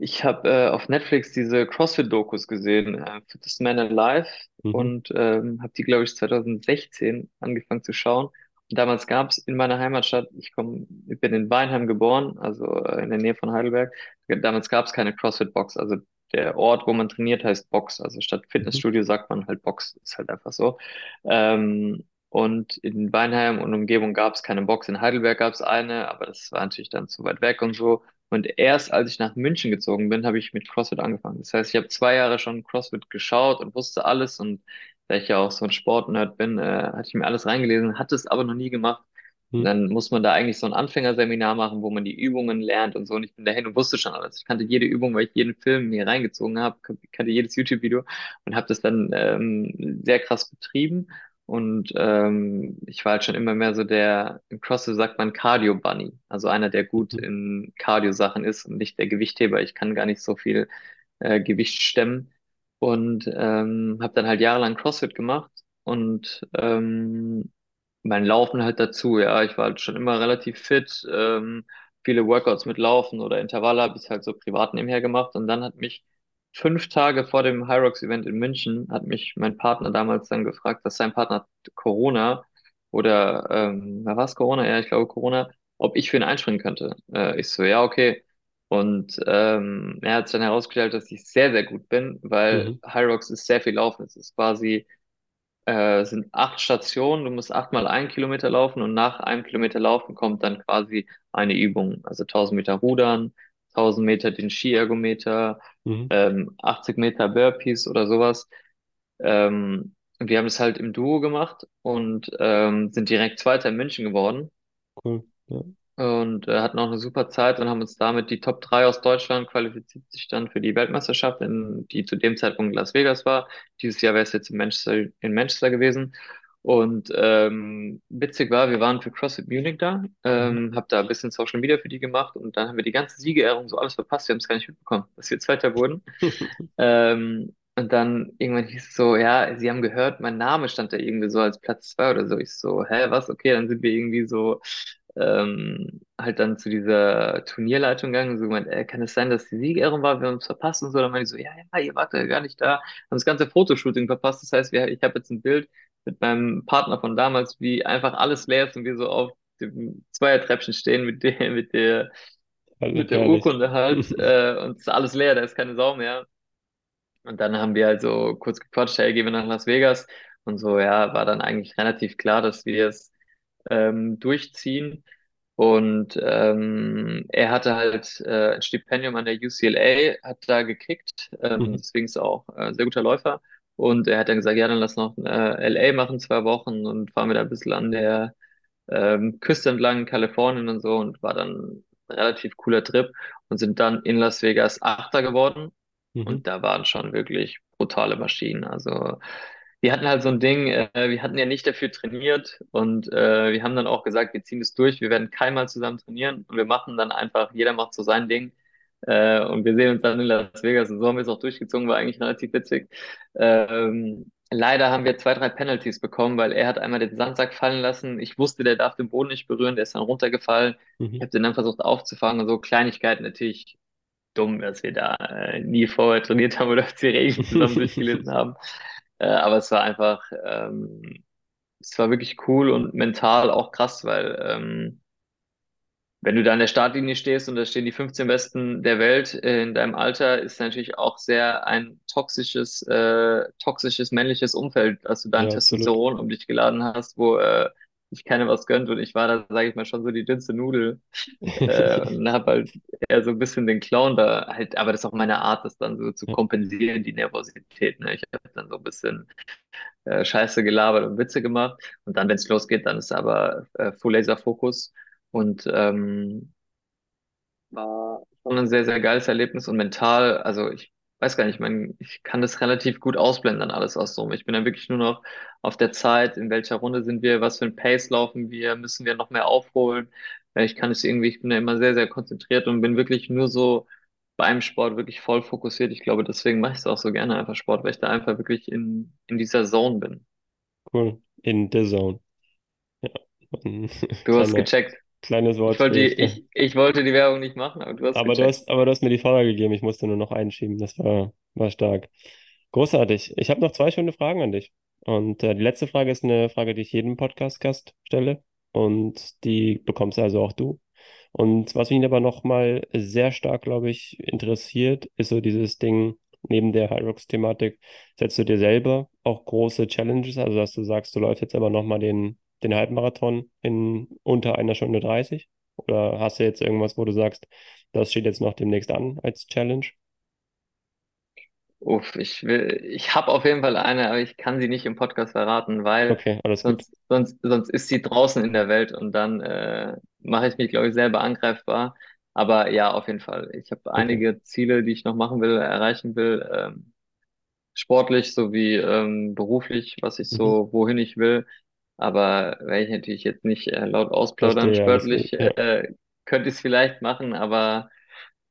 Ich habe äh, auf Netflix diese CrossFit-Dokus gesehen, äh, Fittest Man Alive, Mhm. und ähm, habe die, glaube ich, 2016 angefangen zu schauen. Und damals gab es in meiner Heimatstadt, ich komm, ich bin in Weinheim geboren, also äh, in der Nähe von Heidelberg. Damals gab es keine CrossFit-Box, also der Ort, wo man trainiert, heißt Box. Also statt. Fitnessstudio sagt man halt Box, ist halt einfach so. Ähm, und in Weinheim und Umgebung gab es keine Box. In Heidelberg gab es eine, aber das war natürlich dann zu weit weg und so. Und erst als ich nach München gezogen bin, habe ich mit CrossFit angefangen. Das heißt, ich habe zwei Jahre schon CrossFit geschaut und wusste alles. Und da ich ja auch so ein Sportnerd bin, äh, hatte ich mir alles reingelesen, hatte es aber noch nie gemacht. Mhm. dann muss man da eigentlich so ein Anfängerseminar machen, wo man die Übungen lernt und so. Und ich bin dahin und wusste schon alles. Ich kannte jede Übung, weil ich jeden Film mir reingezogen habe, kannte jedes YouTube-Video und habe das dann ähm, sehr krass betrieben. Und ähm, ich war halt schon immer mehr so der, im CrossFit sagt man Cardio Bunny, also einer, der gut Mhm. in Cardio-Sachen ist und nicht der Gewichtheber. Ich kann gar nicht so viel äh, Gewicht stemmen und ähm, habe dann halt jahrelang CrossFit gemacht und ähm, mein Laufen halt dazu. Ja, ich war halt schon immer relativ fit, ähm, viele Workouts mit Laufen oder Intervalle habe ich halt so privat nebenher gemacht und dann hat mich fünf Tage vor dem Hyrox Event in München hat mich mein Partner damals dann gefragt, dass sein Partner Corona oder ähm, na, was Corona? Ja, ich glaube Corona, ob ich für ihn einspringen könnte. Äh, ich so, ja, okay. Und ähm, er hat dann herausgestellt, dass ich sehr, sehr gut bin, weil Mhm. Hyrox ist sehr viel Laufen. Es ist quasi, äh, es sind acht Stationen, du musst achtmal einen Kilometer laufen und nach einem Kilometer laufen kommt dann quasi eine Übung. Also 1000 Meter Rudern, 1000 Meter den Skiergometer, Mhm. ähm, 80 Meter Burpees oder sowas. Ähm, und wir haben es halt im Duo gemacht und ähm, sind direkt Zweiter in München geworden Cool. Ja. und äh, hatten auch eine super Zeit und haben uns damit die Top 3 aus Deutschland qualifiziert sich dann für die Weltmeisterschaft, in, die zu dem Zeitpunkt in Las Vegas war. Dieses Jahr wäre es jetzt in Manchester, in Manchester gewesen. Und ähm, witzig war, wir waren für CrossFit Munich da, Mhm. ähm, hab da ein bisschen Social Media für die gemacht und dann haben wir die ganze Siegerehrung so alles verpasst. Wir haben es gar nicht mitbekommen, dass wir Zweiter wurden. <laughs> Ähm, und dann irgendwann hieß es so, ja, sie haben gehört, mein Name stand da irgendwie so als Platz zwei oder so. Ich so, hä, was? Okay, dann sind wir irgendwie so ähm, halt dann zu dieser Turnierleitung gegangen und so gemeint, äh, kann es sein, dass die Siegerehrung war, wir haben es verpasst und so. Dann meinte ich so, ja, ja, ihr wart ja gar nicht da, haben das ganze Fotoshooting verpasst. Das heißt, wir, ich habe jetzt ein Bild mit meinem Partner von damals, wie einfach alles leer ist und wir so auf dem Zweiertreppchen stehen mit der, <laughs> mit der, Herrlich. mit der. Urkunde halt, <laughs> äh, und es ist alles leer, da ist keine Sau mehr. Und dann haben wir halt so kurz gequatscht, hey, gehen wir nach Las Vegas? Und so, ja, war dann eigentlich relativ klar, dass wir es ähm, durchziehen. Und ähm, er hatte halt äh, ein Stipendium an der UCLA, hat da gekriegt, ähm, Mhm. deswegen ist er auch äh, sehr guter Läufer. Und er hat dann gesagt, ja, dann lass noch äh, LA machen, zwei Wochen und fahren wir da ein bisschen an der ähm, Küste entlang Kalifornien und so und war dann ein relativ cooler Trip und sind dann in Las Vegas Achter geworden Mhm. und da waren schon wirklich brutale Maschinen. Also wir hatten halt so ein Ding, äh, wir hatten ja nicht dafür trainiert und äh, wir haben dann auch gesagt, wir ziehen es durch, wir werden keinmal zusammen trainieren und wir machen dann einfach, jeder macht so sein Ding. Äh, und wir sehen uns dann in Las Vegas und so haben wir es auch durchgezogen, war eigentlich relativ witzig. Ähm, leider haben wir zwei, drei Penalties bekommen, weil er hat einmal den Sandsack fallen lassen. Ich wusste, der darf den Boden nicht berühren, der ist dann runtergefallen. Ich Mhm. habe den dann versucht aufzufangen und so Kleinigkeiten natürlich dumm, dass wir da äh, nie vorher trainiert haben oder <laughs> die Regeln zusammen durchgelesen haben. <laughs> Äh, aber es war einfach, ähm, es war wirklich cool und mental auch krass, weil ähm, wenn du da an der Startlinie stehst und da stehen die 15 Besten der Welt äh, in deinem Alter, ist natürlich auch sehr ein toxisches, äh, toxisches männliches Umfeld, dass du da ein Ja, absolut. Testosteron um dich geladen hast, wo äh, sich keiner was gönnt. Und ich war da, sage ich mal, schon so die dünnste Nudel <laughs> äh, und habe halt eher so ein bisschen den Clown da halt, aber das ist auch meine Art, das dann so zu kompensieren, die Nervosität. Ne? Ich habe dann so ein bisschen äh, Scheiße gelabert und Witze gemacht. Und dann, wenn es losgeht, dann ist aber äh, Full Laser Fokus. Und ähm, war schon ein sehr, sehr geiles Erlebnis und mental, also ich weiß gar nicht, man, ich kann das relativ gut ausblenden, dann alles aus so. Ich bin dann wirklich nur noch auf der Zeit, in welcher Runde sind wir, was für ein Pace laufen wir, müssen wir noch mehr aufholen. Äh, Ich kann es irgendwie, ich bin da immer sehr, sehr konzentriert und bin wirklich nur so beim Sport wirklich voll fokussiert. Ich glaube, deswegen mache ich es auch so gerne einfach Sport, weil ich da einfach wirklich in, in dieser Zone bin. cool. In the zone. Ja. Du <laughs> hast gecheckt. Kleines Ich wollte die, Ich, ich, wollte die Werbung nicht machen, aber du hast Aber du gecheckt. hast, aber du hast mir die Vorlage gegeben, ich musste nur noch einschieben. Das war, war stark. Großartig. Ich habe noch zwei schöne Fragen an dich. Und äh, die letzte Frage ist eine Frage, die ich jedem Podcast-Gast stelle. Und die bekommst also auch du. Und was mich aber noch mal sehr stark, glaube ich, interessiert, ist so dieses Ding, neben der Hyrox-Thematik, setzt du dir selber auch große Challenges, also dass du sagst, du läufst jetzt aber noch mal den, den Halbmarathon in unter einer Stunde 30? Oder hast du jetzt irgendwas, wo du sagst, das steht jetzt noch demnächst an als Challenge? Uff, ich will, ich habe auf jeden Fall eine, aber ich kann sie nicht im Podcast verraten, weil Okay, alles gut. sonst, sonst, sonst ist sie draußen in der Welt und dann äh, mache ich mich, glaube ich, selber angreifbar. Aber ja, auf jeden Fall. Ich habe Okay. einige Ziele, die ich noch machen will, erreichen will, ähm, sportlich sowie ähm, beruflich, was ich Mhm. so, wohin ich will. Aber werde ich natürlich jetzt nicht äh, laut ausplaudern. Verstehe. Sportlich Ja. äh, könnte ich es vielleicht machen, aber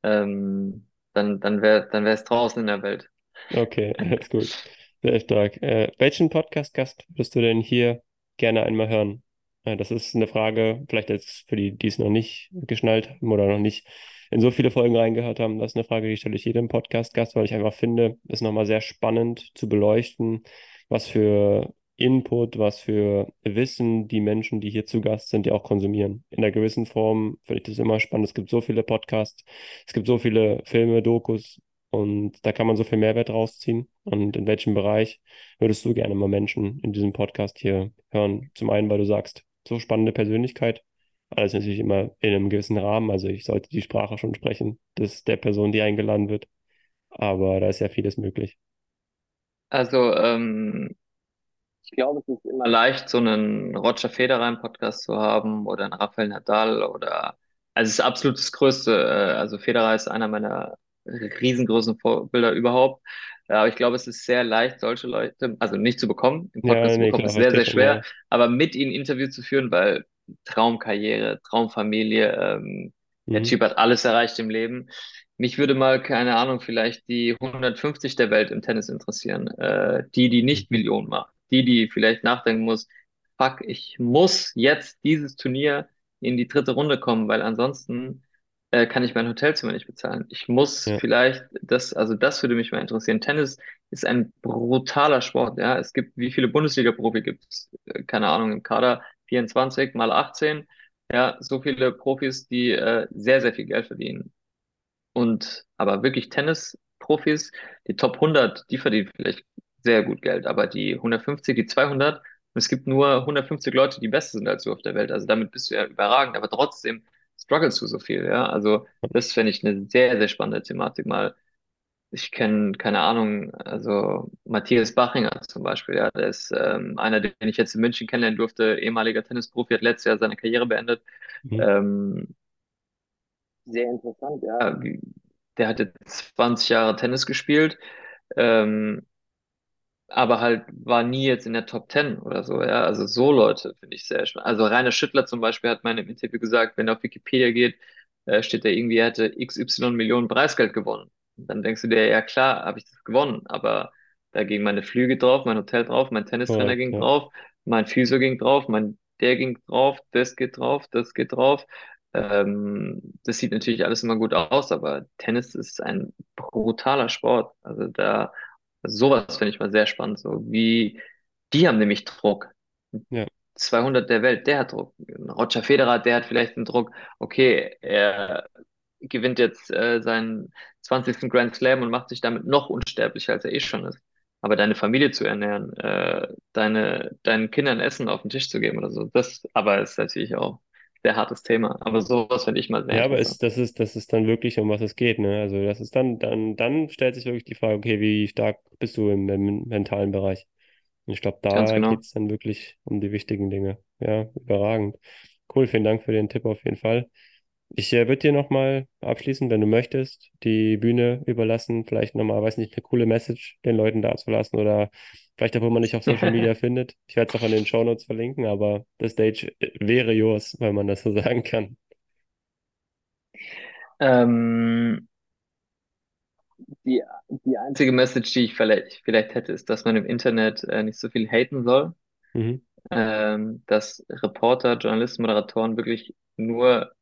ähm, dann, dann wäre, dann es draußen in der Welt. Okay, <laughs> alles gut. Sehr stark. Äh, welchen Podcast-Gast würdest du denn hier gerne einmal hören? Äh, das ist eine Frage, vielleicht jetzt für die, die es noch nicht geschnallt haben oder noch nicht in so viele Folgen reingehört haben. Das ist eine Frage, die stelle ich jedem Podcast-Gast, weil ich einfach finde, ist nochmal sehr spannend zu beleuchten, was für Input, was für Wissen die Menschen, die hier zu Gast sind, ja auch konsumieren. In einer gewissen Form finde ich das immer spannend. Es gibt so viele Podcasts, es gibt so viele Filme, Dokus. Und da kann man so viel Mehrwert rausziehen. Und in welchem Bereich würdest du gerne mal Menschen in diesem Podcast hier hören? Zum einen, weil du sagst, so spannende Persönlichkeit. Alles natürlich immer in einem gewissen Rahmen. Also ich sollte die Sprache schon sprechen, des, der Person, die eingeladen wird. Aber da ist ja vieles möglich. Also, ähm, ich glaube, es ist immer leicht, so einen Roger Federer im Podcast zu haben oder einen Rafael Nadal oder, also es ist absolut das Größte. äh, Also Federer ist einer meiner riesengroßen Vorbilder überhaupt. Ja, Aber ich glaube, es ist sehr leicht, solche Leute, also nicht zu bekommen, im Ja, Podcast zu nee, bekommen, klar, ist sehr, sehr ja. schwer, ja. aber mit ihnen ein Interview zu führen, weil Traumkarriere, Traumfamilie, ähm, der Mhm. Typ hat alles erreicht im Leben. Mich würde mal, keine Ahnung, vielleicht die 150 der Welt im Tennis interessieren. Äh, die, die nicht Mhm. Millionen macht. Die, die vielleicht nachdenken muss, fuck, ich muss jetzt dieses Turnier in die dritte Runde kommen, weil ansonsten äh, kann ich mein Hotelzimmer nicht bezahlen. Ich muss Ja, vielleicht das, also das würde mich mal interessieren. Tennis ist ein brutaler Sport, ja. Es gibt, wie viele Bundesliga-Profi gibt es? Äh, Keine Ahnung, im Kader 24 mal 18. Ja, so viele Profis, die äh, sehr, sehr viel Geld verdienen. Und aber wirklich Tennis-Profis, die Top 100, die verdienen vielleicht sehr gut Geld, aber die 150, die 200, und es gibt nur 150 Leute, die besser sind als du auf der Welt. Also damit bist du ja überragend, aber trotzdem struggles du so viel, ja. Also das fände ich eine sehr, sehr spannende Thematik mal. Ich kenne, keine Ahnung, also Matthias Bachinger zum Beispiel, ja, der ist ähm, einer, den ich jetzt in München kennenlernen durfte, ehemaliger Tennisprofi, hat letztes Jahr seine Karriere beendet. mhm. Ähm, sehr interessant, ja. Der hat jetzt 20 Jahre Tennis gespielt, ähm, aber halt war nie jetzt in der Top 10 oder so, ja. Also so Leute finde ich sehr spannend. Also Rainer Schüttler zum Beispiel hat mal in einem Interview gesagt, wenn er auf Wikipedia geht, äh, steht da irgendwie, er hätte XY Millionen Preisgeld gewonnen. Und dann denkst du dir, ja klar, habe ich das gewonnen, aber Da gingen meine Flüge drauf, mein Hotel drauf, mein Tennistrainer Voll, ging ja. drauf, mein Physio ging drauf, mein der ging drauf, das geht drauf, das geht drauf. Ähm, das sieht natürlich alles immer gut aus, aber Tennis ist ein brutaler Sport. Also da, sowas finde ich mal sehr spannend. So wie, die haben nämlich Druck. Ja. 200 der Welt, der hat Druck. Roger Federer, der hat vielleicht einen Druck. Okay, er gewinnt jetzt äh, seinen 20. Grand Slam und macht sich damit noch unsterblicher, als er eh schon ist. Aber deine Familie zu ernähren, äh, deine, deinen Kindern Essen auf den Tisch zu geben oder so, das aber ist natürlich auch sehr hartes Thema. Aber sowas finde ich mal sehr Ja, aber ist, das ist, das ist dann wirklich, um was es geht, ne? Also das ist dann, dann, dann stellt sich wirklich die Frage, okay, wie stark bist du im, im mentalen Bereich? Und ich glaube, da geht genau. es dann wirklich um die wichtigen Dinge. Ja, überragend. Cool, vielen Dank für den Tipp auf jeden Fall. Ich äh, würde dir nochmal abschließend, wenn du möchtest, die Bühne überlassen, vielleicht nochmal, weiß nicht, eine coole Message den Leuten dazulassen oder vielleicht auch, wo man dich auf Social Media <laughs> findet. Ich werde es auch in den Shownotes verlinken, aber the stage äh, wäre yours, wenn man das so <laughs> sagen kann. Ähm, die, die einzige Message, die ich vielleicht, vielleicht hätte, ist, dass man im Internet äh, nicht so viel haten soll. Mhm. Ähm, dass Reporter, Journalisten, Moderatoren wirklich nur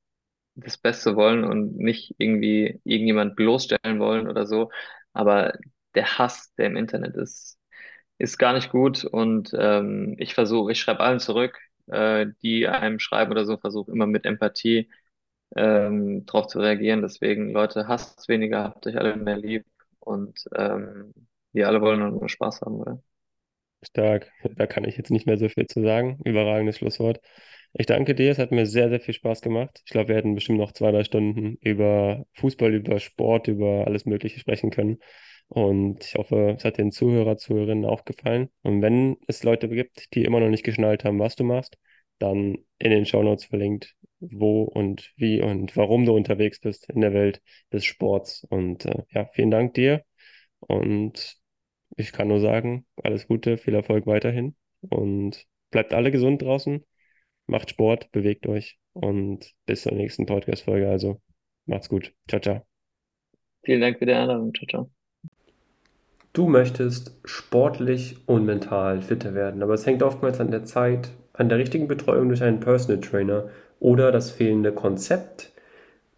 das Beste wollen und nicht irgendwie irgendjemand bloßstellen wollen oder so. Aber der Hass, der im Internet ist, ist gar nicht gut. Und ähm, ich versuche, ich schreibe allen zurück, äh, die einem schreiben oder so, versuche immer mit Empathie ähm, drauf zu reagieren. Deswegen, Leute, hasst weniger, habt euch alle mehr lieb und ähm, wir alle wollen nur Spaß haben, oder? Stark. Da kann ich jetzt nicht mehr so viel zu sagen. Überragendes Schlusswort. Ich danke dir. Es hat mir sehr, sehr viel Spaß gemacht. Ich glaube, wir hätten bestimmt noch zwei, drei Stunden über Fußball, über Sport, über alles Mögliche sprechen können. Und ich hoffe, es hat den Zuhörer, Zuhörerinnen auch gefallen. Und wenn es Leute gibt, die immer noch nicht geschnallt haben, was du machst, dann in den Shownotes verlinkt, wo und wie und warum du unterwegs bist in der Welt des Sports. Und äh, ja, vielen Dank dir. Und ich kann nur sagen, alles Gute, viel Erfolg weiterhin und bleibt alle gesund draußen, macht Sport, bewegt euch und bis zur nächsten Podcast-Folge. Also macht's gut. Ciao, ciao. Vielen Dank für die Einladung. Ciao, ciao. Du möchtest sportlich und mental fitter werden, aber es hängt oftmals an der Zeit, an der richtigen Betreuung durch einen Personal Trainer oder das fehlende Konzept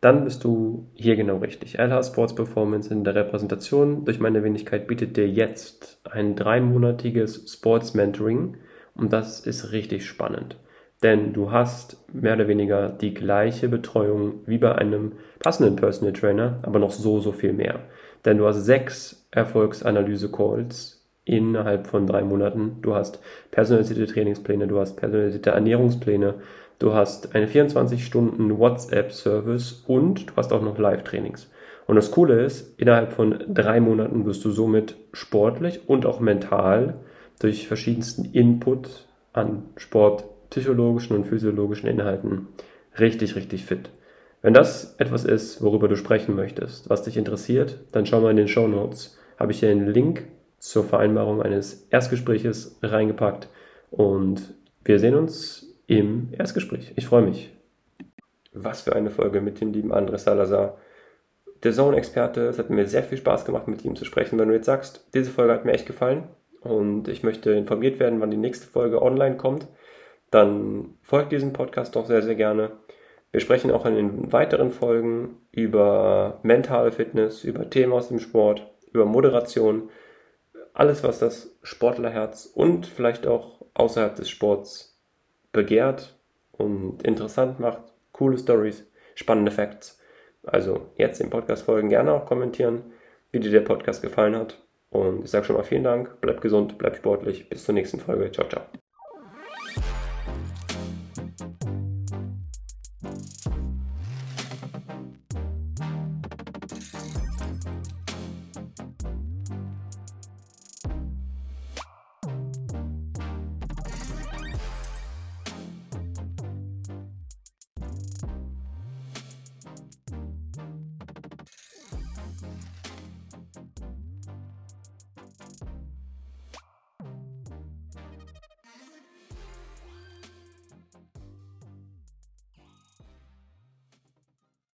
dann bist du hier genau richtig. LH Sports Performance in der Repräsentation durch meine Wenigkeit bietet dir jetzt ein dreimonatiges Sports Mentoring und das ist richtig spannend. Denn du hast mehr oder weniger die gleiche Betreuung wie bei einem passenden Personal Trainer, aber noch so, so viel mehr. Denn du hast sechs Erfolgsanalyse-Calls innerhalb von drei Monaten. Du hast personalisierte Trainingspläne, du hast personalisierte Ernährungspläne, du hast eine 24-Stunden WhatsApp-Service und du hast auch noch Live-Trainings. Und das Coole ist, innerhalb von drei Monaten wirst du somit sportlich und auch mental durch verschiedensten Input an Sport, psychologischen und physiologischen Inhalten richtig, richtig fit. Wenn das etwas ist, worüber du sprechen möchtest, was dich interessiert, dann schau mal in den Show Notes. Habe ich hier einen Link zur Vereinbarung eines Erstgespräches reingepackt und wir sehen uns im Erstgespräch. Ich freue mich. Was für eine Folge mit dem lieben Andres Salazar. Der Zone-Experte, es hat mir sehr viel Spaß gemacht, mit ihm zu sprechen. Wenn du jetzt sagst, diese Folge hat mir echt gefallen und ich möchte informiert werden, wann die nächste Folge online kommt, dann folgt diesem Podcast doch sehr, sehr gerne. Wir sprechen auch in den weiteren Folgen über mentale Fitness, über Themen aus dem Sport, über Moderation, alles, was das Sportlerherz und vielleicht auch außerhalb des Sports begehrt und interessant macht. Coole Stories, spannende Facts. Also jetzt den Podcast folgen, gerne auch kommentieren, wie dir der Podcast gefallen hat. Und ich sage schon mal vielen Dank, bleib gesund, bleib sportlich. Bis zur nächsten Folge. Ciao, ciao.